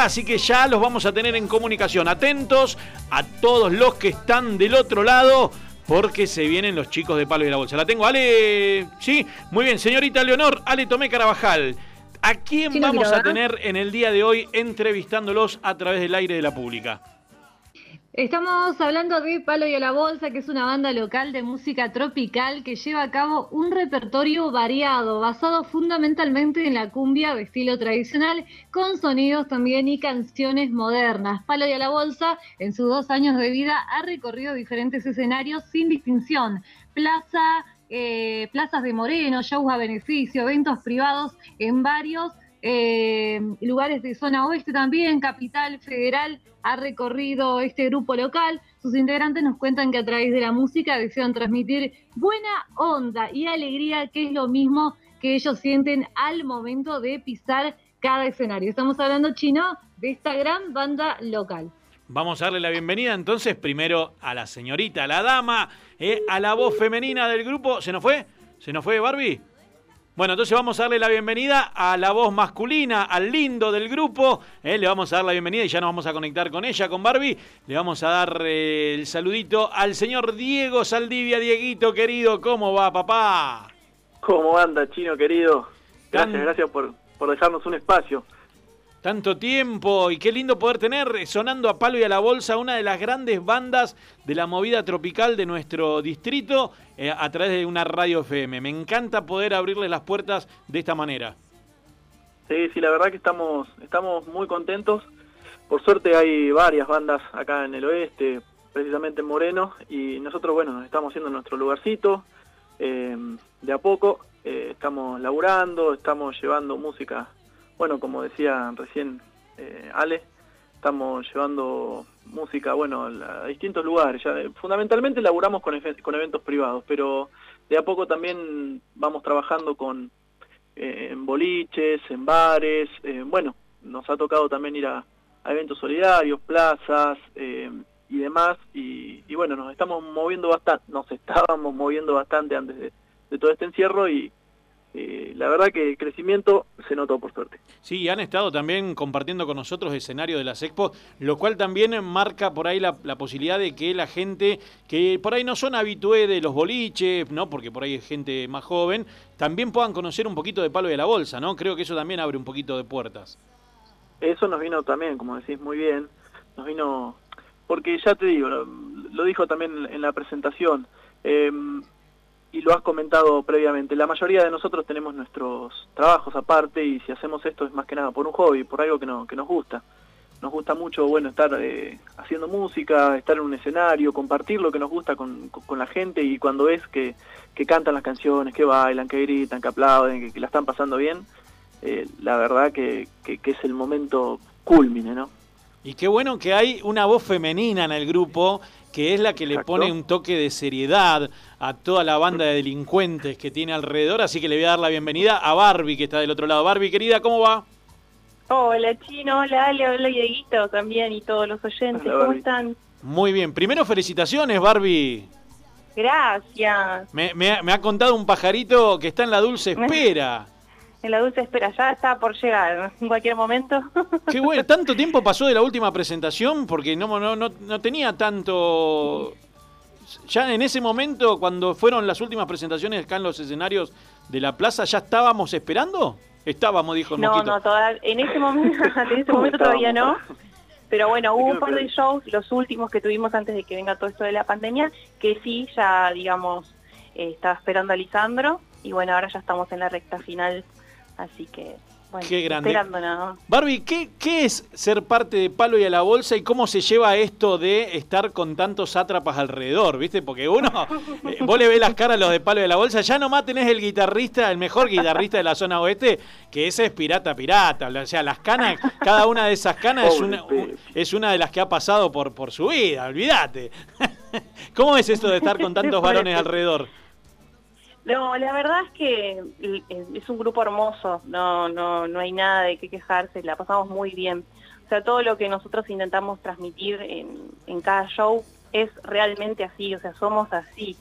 Así que ya los vamos a tener en comunicación. Atentos a todos los que están del otro lado, porque se vienen los chicos de Palo y la Bolsa. La tengo, Ale. Sí, muy bien, señorita Leonor, Ale Tomé Carabajal. ¿A quién vamos a tener en el día de hoy entrevistándolos a través del aire de la pública? Estamos hablando de Palo y a la Bolsa, que es una banda local de música tropical que lleva a cabo un repertorio variado, basado fundamentalmente en la cumbia de estilo tradicional, con sonidos también y canciones modernas. Palo y a la Bolsa, en sus dos años de vida, ha recorrido diferentes escenarios sin distinción. Plaza, eh, plazas de Moreno, shows a beneficio, eventos privados en varios eh, lugares de zona oeste también, Capital Federal ha recorrido este grupo local. Sus integrantes nos cuentan que a través de la música desean transmitir buena onda y alegría, que es lo mismo que ellos sienten al momento de pisar cada escenario. Estamos hablando chino de esta gran banda local. Vamos a darle la bienvenida entonces primero a la señorita, a la dama, eh, a la voz femenina del grupo. ¿Se nos fue? ¿Se nos fue Barbie? Bueno, entonces vamos a darle la bienvenida a la voz masculina, al lindo del grupo. Eh, le vamos a dar la bienvenida y ya nos vamos a conectar con ella, con Barbie. Le vamos a dar eh, el saludito al señor Diego Saldivia. Dieguito, querido, ¿cómo va, papá? ¿Cómo anda, chino querido? Gracias, gracias por, por dejarnos un espacio. Tanto tiempo y qué lindo poder tener sonando a palo y a la bolsa una de las grandes bandas de la movida tropical de nuestro distrito eh, a través de una radio FM. Me encanta poder abrirles las puertas de esta manera. Sí, sí, la verdad que estamos, estamos muy contentos. Por suerte hay varias bandas acá en el oeste, precisamente en Moreno, y nosotros, bueno, nos estamos haciendo nuestro lugarcito eh, de a poco. Eh, estamos laburando, estamos llevando música bueno, como decía recién eh, Ale, estamos llevando música, bueno, a distintos lugares. Ya, fundamentalmente laburamos con, con eventos privados, pero de a poco también vamos trabajando con eh, en boliches, en bares. Eh, bueno, nos ha tocado también ir a, eventos solidarios, plazas y demás. Y, bueno, nos estamos moviendo bastante, nos estábamos moviendo bastante antes de todo este encierro y, eh, la verdad que el crecimiento se notó por suerte. Sí, han estado también compartiendo con nosotros escenario de las Expo, lo cual también marca por ahí la, posibilidad de que la gente que por ahí no son habitué de los boliches, ¿no? porque por ahí es gente más joven, también puedan conocer un poquito de palo de la bolsa, ¿no? Creo que eso también abre un poquito de puertas. Eso nos vino también, como decís muy bien, nos vino, porque ya te digo, lo, dijo también en la presentación, eh, y lo has comentado previamente, la mayoría de nosotros tenemos nuestros trabajos aparte y si hacemos esto es más que nada por un hobby, por algo que, no, que nos gusta. Nos gusta mucho, bueno, estar eh, haciendo música, estar en un escenario, compartir lo que nos gusta con, con la gente y cuando ves que, que, cantan las canciones, que bailan, que gritan, que aplauden, que, la están pasando bien, eh, la verdad que, que, es el momento culmine, ¿no? Y qué bueno que hay una voz femenina en el grupo que es la que le pone un toque de seriedad a toda la banda de delincuentes que tiene alrededor. Así que le voy a dar la bienvenida a Barbie, que está del otro lado. Barbie, querida, ¿cómo va? Hola, Chino, hola, Ale, hola, Dieguito también y todos los oyentes. ¿Cómo están? Muy bien. Primero, felicitaciones, Barbie. Gracias. Me, me ha contado un pajarito que está en la dulce espera. En la dulce espera, ya está por llegar en cualquier momento. Qué bueno, ¿tanto tiempo pasó de la última presentación? Porque no, no, no, no tenía tanto... Ya en ese momento, cuando fueron las últimas presentaciones acá en los escenarios de la plaza, ¿ya estábamos esperando? Estábamos, dijo el No, no, en ese momento, en ese momento todavía no. Pero bueno, hubo un par de shows, los últimos que tuvimos antes de que venga todo esto de la pandemia, que sí, ya, digamos, eh, estaba esperando a Lisandro. Y bueno, ahora ya estamos en la recta final Así que, bueno, qué grande. esperando nada Barbie, ¿qué, ¿qué es ser parte de Palo y a la Bolsa y cómo se lleva esto de estar con tantos sátrapas alrededor? ¿Viste? Porque uno, eh, vos le ves las caras a los de Palo y a la Bolsa, ya nomás tenés el guitarrista, el mejor guitarrista de la zona oeste, que ese es pirata pirata. O sea, las canas, cada una de esas canas es una, es una de las que ha pasado por, por su vida, olvídate. ¿Cómo es esto de estar con tantos varones alrededor? No, la verdad es que es un grupo hermoso, no, no, no hay nada de qué quejarse, la pasamos muy bien. O sea, todo lo que nosotros intentamos transmitir en, en cada show es realmente así, o sea, somos así.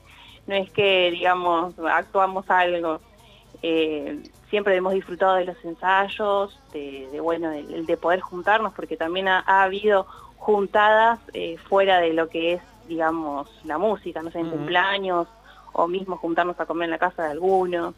No es que, digamos, actuamos algo. Eh, siempre hemos disfrutado de los ensayos, de, bueno, el, de poder juntarnos, porque también ha, habido juntadas eh, fuera de lo que es, digamos, la música, no sé, en cumpleaños, o mismo juntarnos a comer en la casa de alguno.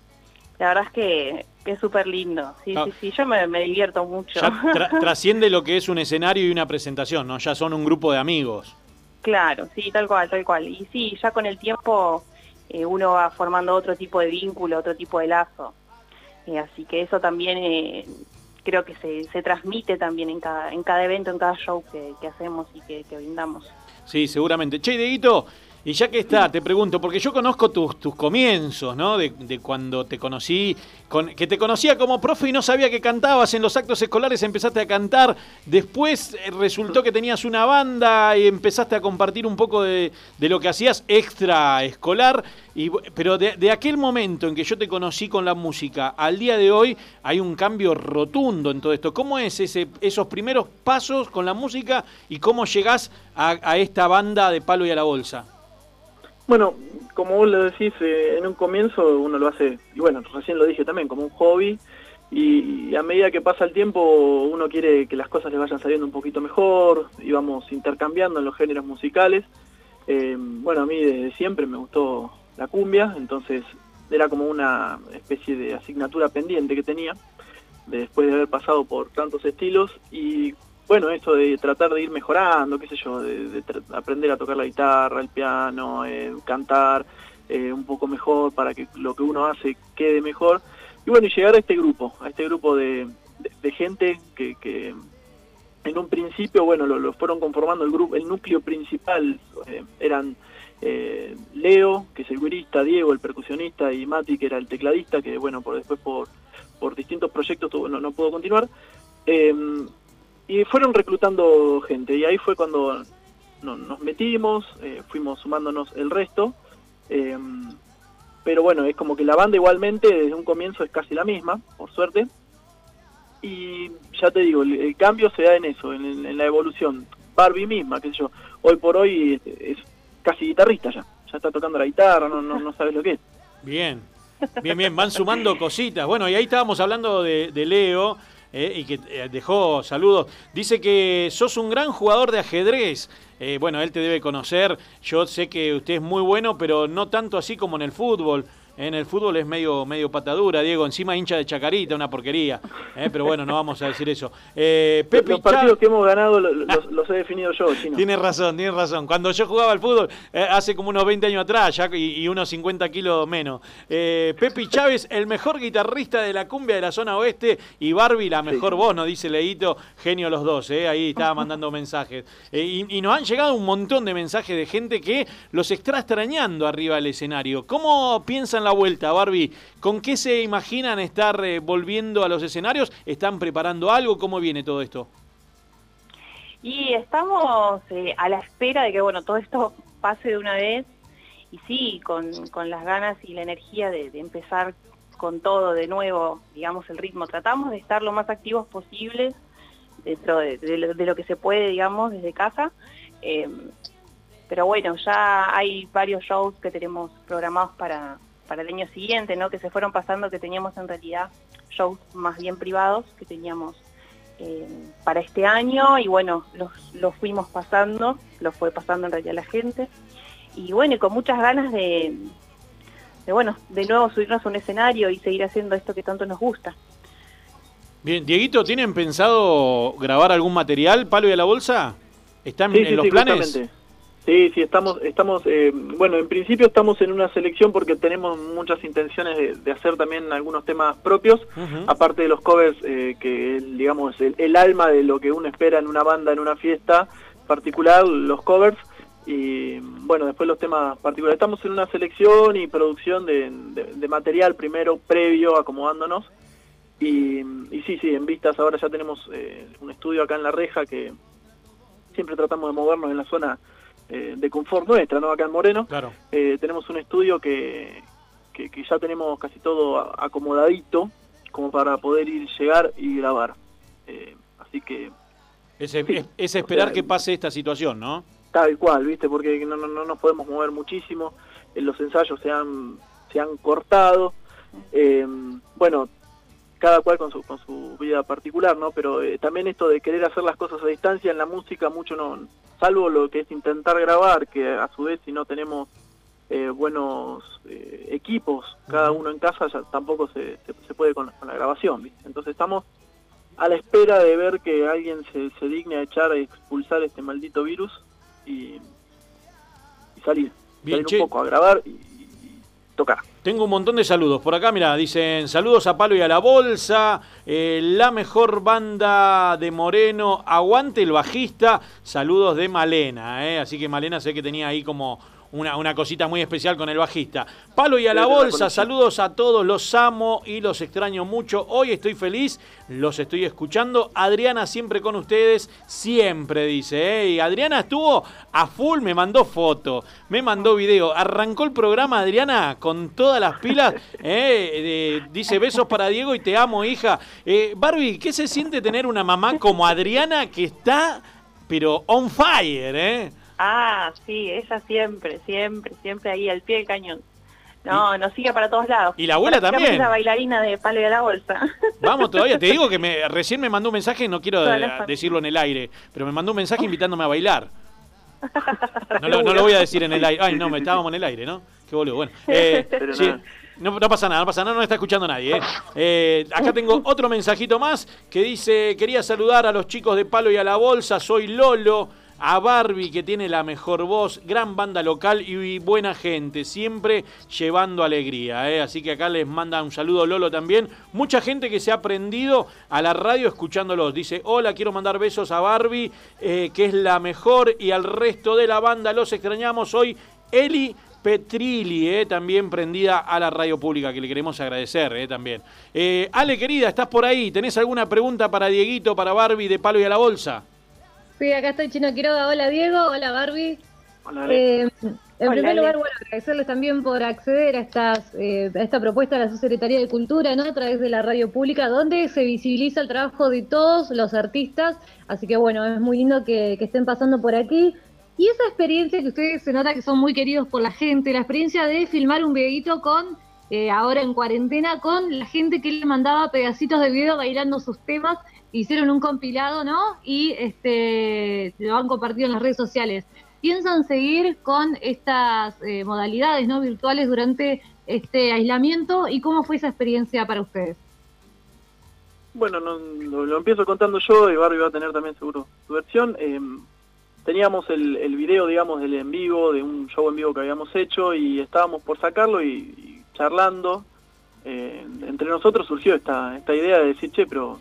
La verdad es que, es súper lindo. Sí, sí, sí, yo me, divierto mucho. trasciende lo que es un escenario y una presentación, ¿no? Ya son un grupo de amigos. Claro, sí, tal cual, tal cual. Y sí, ya con el tiempo eh, uno va formando otro tipo de vínculo, otro tipo de lazo. Eh, así que eso también eh, creo que se, se, transmite también en cada, en cada evento, en cada show que, hacemos y que, que, brindamos. Sí, seguramente. Che, Deguito, y ya que está, te pregunto, porque yo conozco tus, tus comienzos, ¿no? De, cuando te conocí, con, que te conocía como profe y no sabía que cantabas en los actos escolares, empezaste a cantar. Después eh, resultó que tenías una banda y empezaste a compartir un poco de, lo que hacías extra escolar. Pero de, aquel momento en que yo te conocí con la música al día de hoy, hay un cambio rotundo en todo esto. ¿Cómo es ese, esos primeros pasos con la música y cómo llegás a esta banda de palo y a la bolsa? Bueno, como vos lo decís, eh, en un comienzo uno lo hace, y bueno, recién lo dije también, como un hobby, y, a medida que pasa el tiempo uno quiere que las cosas le vayan saliendo un poquito mejor, y vamos intercambiando en los géneros musicales. Eh, bueno, a mí desde siempre me gustó la cumbia, entonces era como una especie de asignatura pendiente que tenía, después de haber pasado por tantos estilos, y bueno, esto de tratar de ir mejorando, qué sé yo, de, aprender a tocar la guitarra, el piano, eh, cantar eh, un poco mejor para que lo que uno hace quede mejor. Y bueno, y llegar a este grupo, a este grupo de, gente que, en un principio, bueno, lo, fueron conformando el grupo, el núcleo principal eh, eran Leo, que es el guirista, Diego, el percusionista, y Mati, que era el tecladista, que bueno, por después por, por distintos proyectos no, no pudo continuar. Y fueron reclutando gente y ahí fue cuando nos metimos, eh, fuimos sumándonos el resto. Em, pero bueno, es como que la banda igualmente desde un comienzo es casi la misma, por suerte. Y ya te digo, el, cambio se da en eso, en, la evolución. Barbie misma, qué sé yo, hoy por hoy es, casi guitarrista ya. Ya está tocando la guitarra, no, no, no sabes lo que es. Bien, bien, bien, van sumando cositas. Bueno, y ahí estábamos hablando de, de Leo. Eh, y que eh, dejó saludos. Dice que sos un gran jugador de ajedrez. Eh, bueno, él te debe conocer. Yo sé que usted es muy bueno, pero no tanto así como en el fútbol. En el fútbol es medio, medio patadura, Diego, encima hincha de Chacarita, una porquería. ¿eh? Pero bueno, no vamos a decir eso. Eh, los partidos que hemos ganado los, he definido yo, Chino. Tiene razón, tiene razón. Cuando yo jugaba al fútbol, eh, hace como unos 20 años atrás, ya, y, unos 50 kilos menos. Eh, Pepe Chávez, el mejor guitarrista de la cumbia de la zona oeste, y Barbie, la mejor voz, nos dice Leito, genio los dos, ahí estaba mandando mensajes. Y, y, nos han llegado un montón de mensajes de gente que los está extrañando arriba del escenario. ¿Cómo piensan la vuelta, Barbie. ¿Con qué se imaginan estar eh, volviendo a los escenarios? ¿Están preparando algo? ¿Cómo viene todo esto? Y estamos eh, a la espera de que bueno todo esto pase de una vez y sí, con, las ganas y la energía de, empezar con todo de nuevo, digamos, el ritmo. Tratamos de estar lo más activos posibles dentro de, lo, que se puede, digamos, desde casa. Eh, pero bueno, ya hay varios shows que tenemos programados para, para el año siguiente, ¿no? Que se fueron pasando, que teníamos en realidad shows más bien privados que teníamos eh, para este año y bueno, los, los fuimos pasando, los fue pasando en realidad la gente y bueno, y con muchas ganas de, de bueno, de nuevo subirnos a un escenario y seguir haciendo esto que tanto nos gusta. Bien, Dieguito, ¿tienen pensado grabar algún material, Palo y a la Bolsa? ¿Están en los planes? Sí, sí, estamos, estamos eh, bueno, en principio estamos en una selección porque tenemos muchas intenciones de, hacer también algunos temas propios, aparte de los covers, eh, que digamos el, el, alma de lo que uno espera en una banda, en una fiesta particular, los covers, y bueno, después los temas particulares. Estamos en una selección y producción de, material primero, previo, acomodándonos, y, y, sí, sí, en vistas ahora ya tenemos eh, un estudio acá en La Reja que siempre tratamos de movernos en la zona eh, de confort nuestra, ¿no? Acá en Moreno. Claro. Eh, tenemos un estudio que, que, ya tenemos casi todo acomodadito como para poder ir, llegar y grabar. Eh, así que... Es, es, esperar que pase esta situación, ¿no? Tal cual, ¿viste? Porque no, no, no nos podemos mover muchísimo. los ensayos se han, se han cortado. bueno, cada cual con su, con su vida particular, ¿no? Pero eh, también esto de querer hacer las cosas a distancia en la música, mucho no, salvo lo que es intentar grabar, que a su vez si no tenemos eh, buenos eh, equipos, cada uno en casa, ya tampoco se, se, puede con, la grabación, ¿viste? Entonces estamos a la espera de ver que alguien se, se digne a echar y expulsar este maldito virus y, y salir, salir un poco a grabar y, Tengo un montón de saludos. Por acá, mira, dicen saludos a Palo y a la Bolsa, eh, la mejor banda de Moreno, aguante el bajista, saludos de Malena, eh. así que Malena sé que tenía ahí como una, una, cosita muy especial con el bajista. Palo y a la bolsa, saludos a todos, los amo y los extraño mucho. Hoy estoy feliz, los estoy escuchando. Adriana siempre con ustedes, siempre dice. ¿eh? Y Adriana estuvo a full, me mandó foto, me mandó video. Arrancó el programa Adriana con todas las pilas. ¿eh? dice besos para Diego y te amo, hija. Eh, Barbie, ¿qué se siente tener una mamá como Adriana que está, pero on fire? ¿eh? Ah, sí, ella siempre, siempre, siempre ahí al pie del cañón. No, nos sigue para todos lados. Y la abuela también. la bailarina de palo de la bolsa. Vamos todavía, te digo que me, recién me mandó un mensaje, no quiero decirlo en el aire, pero me mandó un mensaje invitándome a bailar. No lo, no lo, voy a decir en el aire. Ay, no, me estábamos en el aire, ¿no? Qué boludo. Bueno, eh, no, pasa nada, no pasa nada, no está escuchando nadie. ¿eh? Eh, acá tengo otro mensajito más que dice, quería saludar a los chicos de Palo y a la Bolsa, soy Lolo a Barbie que tiene la mejor voz, gran banda local y buena gente, siempre llevando alegría. ¿eh? Así que acá les manda un saludo Lolo también. Mucha gente que se ha prendido a la radio escuchándolos. Dice, hola, quiero mandar besos a Barbie, eh, que es la mejor, y al resto de la banda los extrañamos hoy. Eli Petrilli, eh, también prendida a la radio pública, que le queremos agradecer también. Ale, querida, ¿estás por ahí? ¿Tenés alguna pregunta para Dieguito, para Barbie de Palo y a la Bolsa? Sí, acá estoy Chino Quiroga. Hola Diego, hola Barbie. Hola, eh, en primer lugar, bueno, agradecerles también por acceder a, estas, eh, esta propuesta de la Subsecretaría de Cultura, ¿no? A través de la radio pública, donde se visibiliza el trabajo de todos los artistas. Así que bueno, es muy lindo que, estén pasando por aquí. Y esa experiencia que ustedes se nota que son muy queridos por la gente, la experiencia de filmar un videito con, eh, ahora en cuarentena, con la gente que le mandaba pedacitos de video bailando sus temas hicieron un compilado, ¿no? Y este lo han compartido en las redes sociales. ¿Piensan seguir con estas eh, modalidades no virtuales durante este aislamiento y cómo fue esa experiencia para ustedes? Bueno, lo, empiezo contando yo y Barbie va a tener también seguro su versión. Em, teníamos el, el, video, digamos, del en vivo, de un show en vivo que habíamos hecho y estábamos por sacarlo y, charlando. Eh, entre nosotros surgió esta, esta idea de decir, che, pero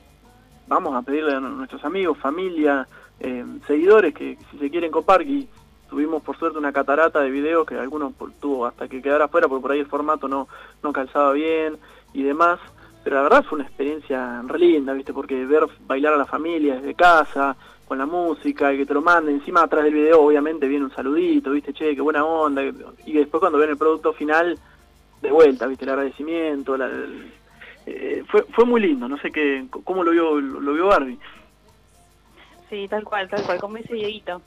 vamos a pedirle a nuestros amigos, familia, eh, seguidores que, si se quieren copar, y tuvimos por suerte una catarata de videos que algunos tuvo hasta que quedara afuera porque por ahí el formato no, no calzaba bien y demás, pero la verdad fue una experiencia re linda, ¿viste? Porque ver bailar a la familia desde casa, con la música y que te lo manden, encima atrás del video obviamente viene un saludito, ¿viste? Che, qué buena onda, y después cuando ven el producto final, de vuelta, ¿viste? El agradecimiento, la, eh, fue, fue muy lindo, no sé qué, cómo lo vio, lo vio Barbie. Sí, tal cual, tal cual, como dice Dieguito.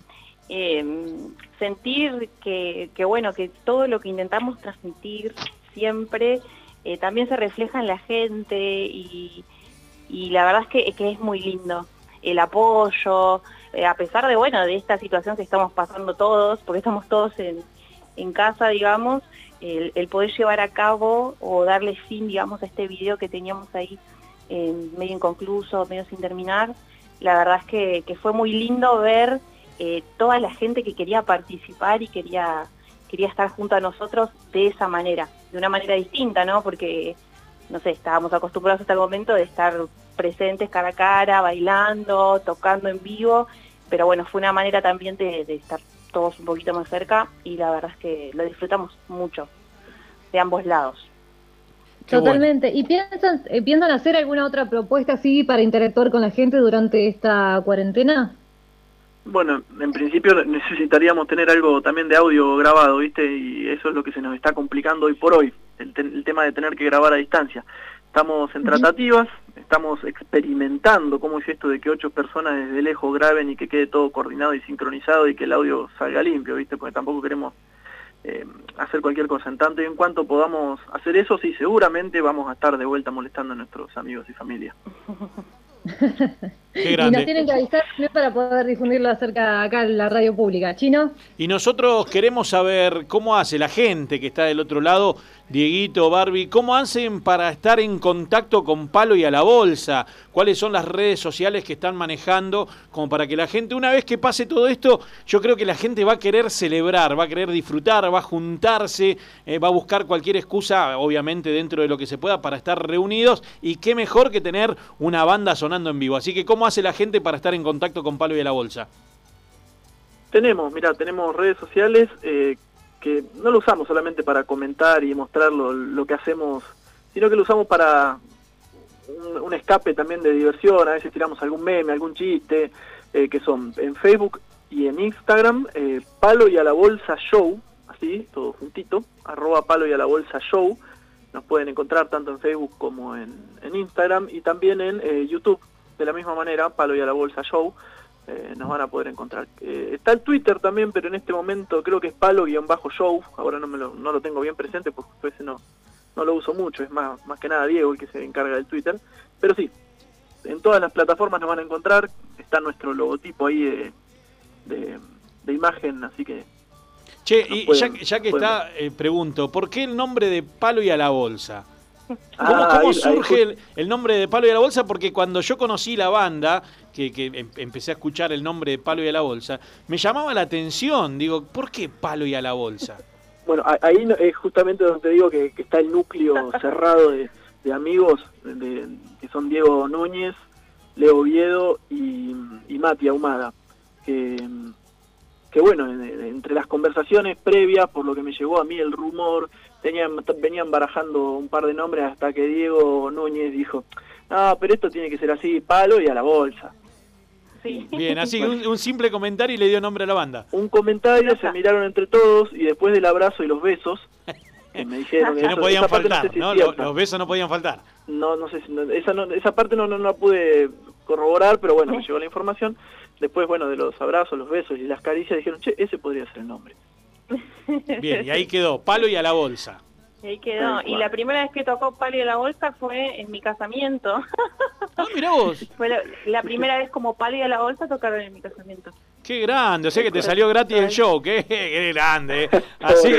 Em, sentir que, que, bueno, que todo lo que intentamos transmitir siempre eh, también se refleja en la gente y, y la verdad es que, que, es muy lindo el apoyo, eh, a pesar de, bueno, de esta situación que estamos pasando todos, porque estamos todos en, en casa, digamos, el, poder llevar a cabo o darle fin, digamos, a este video que teníamos ahí medio inconcluso, medio sin terminar. La verdad es que, fue muy lindo ver eh, toda la gente que quería participar y quería, quería estar junto a nosotros de esa manera, de una manera distinta, ¿no? Porque, no sé, estábamos acostumbrados hasta el momento de estar presentes cara a cara, bailando, tocando en vivo, pero bueno, fue una manera también de estar todos un poquito más cerca y la verdad es que lo disfrutamos mucho de ambos lados. Totalmente. ¿Y piensan, eh, piensan hacer alguna otra propuesta así para interactuar con la gente durante esta cuarentena? Bueno, en principio necesitaríamos tener algo también de audio grabado, ¿viste? Y eso es lo que se nos está complicando hoy por hoy, el, el tema de tener que grabar a distancia. Estamos en tratativas, estamos experimentando cómo es esto de que ocho personas desde lejos graben y que quede todo coordinado y sincronizado y que el audio salga limpio, ¿viste? Porque tampoco queremos eh, hacer cualquier cosa. En tanto y en cuanto podamos hacer eso, sí, seguramente vamos a estar de vuelta molestando a nuestros amigos y familia. y nos tienen que avisar para poder difundirlo acerca acá en la radio pública. ¿Chino? Y nosotros queremos saber cómo hace la gente que está del otro lado, Dieguito, Barbie, cómo hacen para estar en contacto con Palo y a la Bolsa, cuáles son las redes sociales que están manejando, como para que la gente, una vez que pase todo esto, yo creo que la gente va a querer celebrar, va a querer disfrutar, va a juntarse, eh, va a buscar cualquier excusa, obviamente dentro de lo que se pueda, para estar reunidos, y qué mejor que tener una banda en vivo. Así que, ¿cómo hace la gente para estar en contacto con Palo y la Bolsa? Tenemos, mira, tenemos redes sociales eh, que no lo usamos solamente para comentar y mostrar lo, que hacemos, sino que lo usamos para un, escape también de diversión, a veces tiramos algún meme, algún chiste, eh, que son en Facebook y en Instagram, eh, Palo y a la Bolsa Show, así, todo juntito, arroba Palo y a la Bolsa Show, nos pueden encontrar tanto en Facebook como en, en Instagram y también en YouTube, de la misma manera, Palo y a la Bolsa Show, eh, nos van a poder encontrar. Eh, está el Twitter también, pero en este momento creo que es palo-show, ahora no, me lo, no lo tengo bien presente porque ese no, no lo uso mucho, es más, más que nada Diego el que se encarga del Twitter, pero sí, en todas las plataformas nos van a encontrar, está nuestro logotipo ahí de, de, imagen, así que... Che, y ya, que está, eh, pregunto, ¿por qué el nombre de Palo y a la Bolsa? ¿Cómo, ah, surge el, nombre de Palo y a la Bolsa? Porque cuando yo conocí la banda, que, em, empecé a escuchar el nombre de Palo y a la Bolsa, me llamaba la atención. Digo, ¿por qué Palo y a la Bolsa? Bueno, ahí es justamente donde te digo que, está el núcleo cerrado de, amigos, que son Diego Núñez, Leo Oviedo y, y Mati Ahumada. Que, que bueno, entre las conversaciones previas, por lo que me llegó a mí el rumor, tenían, venían barajando un par de nombres hasta que Diego Núñez dijo, no, pero esto tiene que ser así, palo y a la bolsa. Sí. Bien, así, un, simple comentario y le dio nombre a la banda. Un comentario, se miraron entre todos y después del abrazo y los besos, me dijeron que, no podían faltar, no los, besos no podían faltar. No, no sé, esa, esa parte no, no, no pude corroborar, pero bueno, me llegó la información. Después, bueno, de los abrazos, los besos y las caricias, dijeron, che, ese podría ser el nombre. Bien, y ahí quedó, palo y a la bolsa. Y ahí quedó. Y la primera vez que tocó palo y a la bolsa fue en mi casamiento. Ah, mirá vos. fue la, primera vez como palo y a la bolsa tocaron en mi casamiento. Qué grande, o sea que te salió gratis el show, qué, grande. Eh. Así,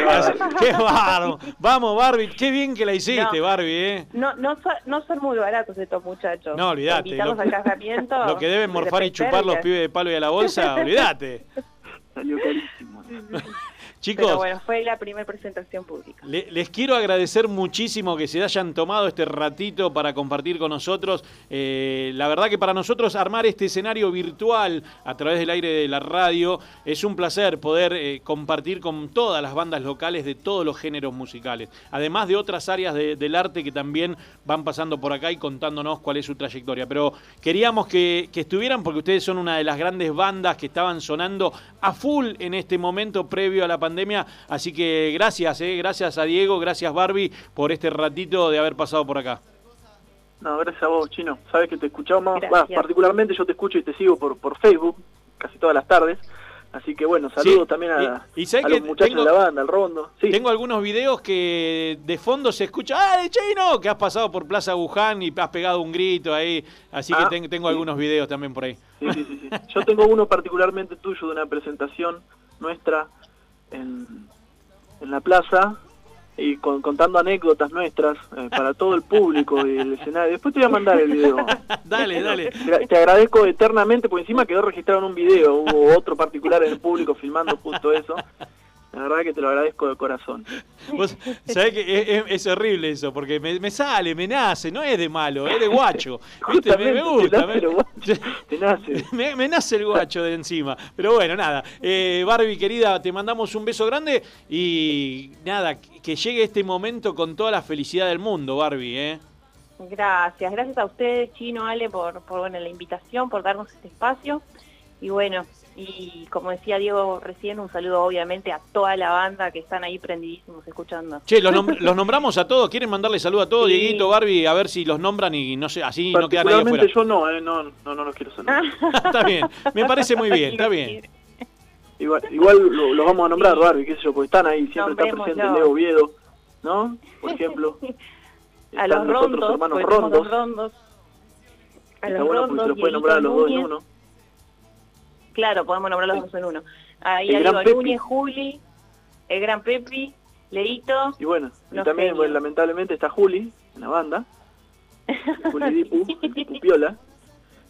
qué barro. Vamos, Barbie, qué bien que la hiciste, Barbie, ¿eh? No, no, no son muy baratos estos muchachos. No, olvídate. Lo. Lo que deben morfar y chupar los pibes de palo y a la bolsa, olvídate. Salió carísimo. Chicos, Pero bueno, fue la primera presentación pública. les quiero agradecer muchísimo que se hayan tomado este ratito para compartir con nosotros. Eh, la verdad que para nosotros armar este escenario virtual a través del aire de la radio es un placer poder eh, compartir con todas las bandas locales de todos los géneros musicales. Además de otras áreas del arte que también van pasando por acá y contándonos cuál es su trayectoria. Pero queríamos que, que estuvieran porque ustedes son una de las grandes bandas que estaban sonando a full en este momento previo a la pandemia pandemia. Así que gracias, eh, gracias a Diego, gracias Barbie por este ratito de haber pasado por acá. No, gracias a vos, Chino. Sabes que te escuchamos, particularmente yo te escucho y te sigo por, por Facebook casi todas las tardes. Así que bueno, saludos también a, los muchachos de la banda, al rondo. Tengo algunos videos que de fondo se escucha, ¡ay, Chino! Que has pasado por Plaza Wuhan y has pegado un grito ahí. Así que ah, tengo algunos videos también por ahí. Sí, sí, sí, Yo tengo uno particularmente tuyo de una presentación nuestra en, en la plaza y contando anécdotas nuestras eh, para todo el público y el escenario. Después te voy a mandar el video. dale, dale. Te, agradezco eternamente, porque encima quedó registrado en un video. Hubo otro particular en el público filmando justo eso. La verdad que te lo agradezco de corazón. Vos sabés que es, horrible eso, porque me, sale, me nace, no es de malo, es de guacho. Me, gusta. Te nace, me, nace. el guacho de encima. Pero bueno, nada. Eh, Barbie, querida, te mandamos un beso grande y nada, que llegue este momento con toda la felicidad del mundo, Barbie, ¿eh? Gracias, gracias a ustedes, Chino, Ale, por, por bueno, la invitación, por darnos este espacio. Y bueno, y como decía Diego recién, un saludo obviamente a toda la banda que están ahí prendidísimos escuchando. Che, los, nombramos a todos. ¿Quieren mandarle saludo a todos, Dieguito, Barbie? A ver si los nombran y no sé, así no queda nadie afuera. yo no, eh, no, no, no los quiero saludar. está bien, me parece muy bien, está bien. igual, igual los vamos a nombrar, Barbie, qué sé yo, porque están ahí, siempre está presente Leo Oviedo, ¿no? Por ejemplo. a los rondos, hermanos rondos. rondos. A los bueno rondos, se los puede nombrar a los dos en uno. Claro, podemos nombrar los dos en uno. Ahí hay Núñez, Juli, el gran Pepi, Leito. Y bueno, y también, bueno, lamentablemente está Juli en la banda. Juli Dipu, Dipu Piola.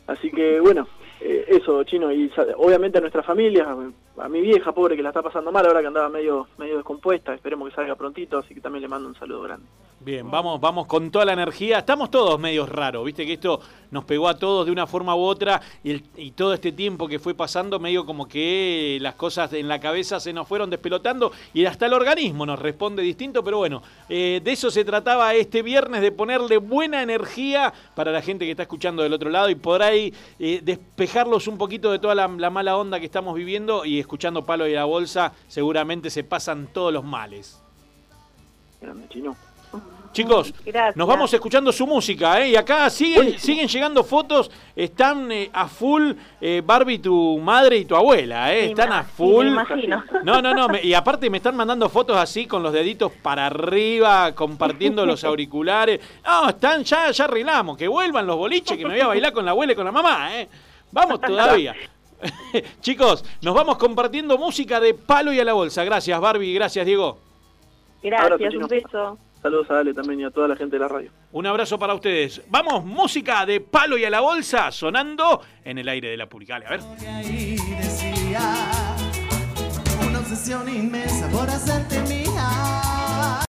Así que bueno, eh, eso, chino, y obviamente a nuestra familia, a mi vieja pobre que la está pasando mal ahora que andaba medio, medio descompuesta, esperemos que salga prontito, así que también le mando un saludo grande. Bien, vamos, vamos con toda la energía. Estamos todos medios raros, viste que esto nos pegó a todos de una forma u otra y, todo este tiempo que fue pasando medio como que las cosas en la cabeza se nos fueron despelotando y hasta el organismo nos responde distinto, pero bueno, eh, de eso se trataba este viernes, de ponerle buena energía para la gente que está escuchando del otro lado y por ahí eh, despejarlos un poquito de toda la, mala onda que estamos viviendo y escuchando Palo y la Bolsa seguramente se pasan todos los males. Grande, chino. Chicos, nos vamos escuchando su música, ¿eh? Y acá siguen, siguen llegando fotos, están eh, a full eh, Barbie, tu madre y tu abuela, ¿eh? Están a full. No, no, no, y aparte me están mandando fotos así con los deditos para arriba, compartiendo los auriculares. No, están, ya, ya arreglamos, que vuelvan los boliches, que me voy a bailar con la abuela y con la mamá, ¿eh? Vamos todavía. Chicos, nos vamos compartiendo música de palo y a la bolsa. Gracias, Barbie, gracias, Diego. Gracias, un beso. Saludos a Ale también y a toda la gente de la radio. Un abrazo para ustedes. Vamos, música de palo y a la bolsa sonando en el aire de la Puricale. A ver. Una obsesión inmensa por hacerte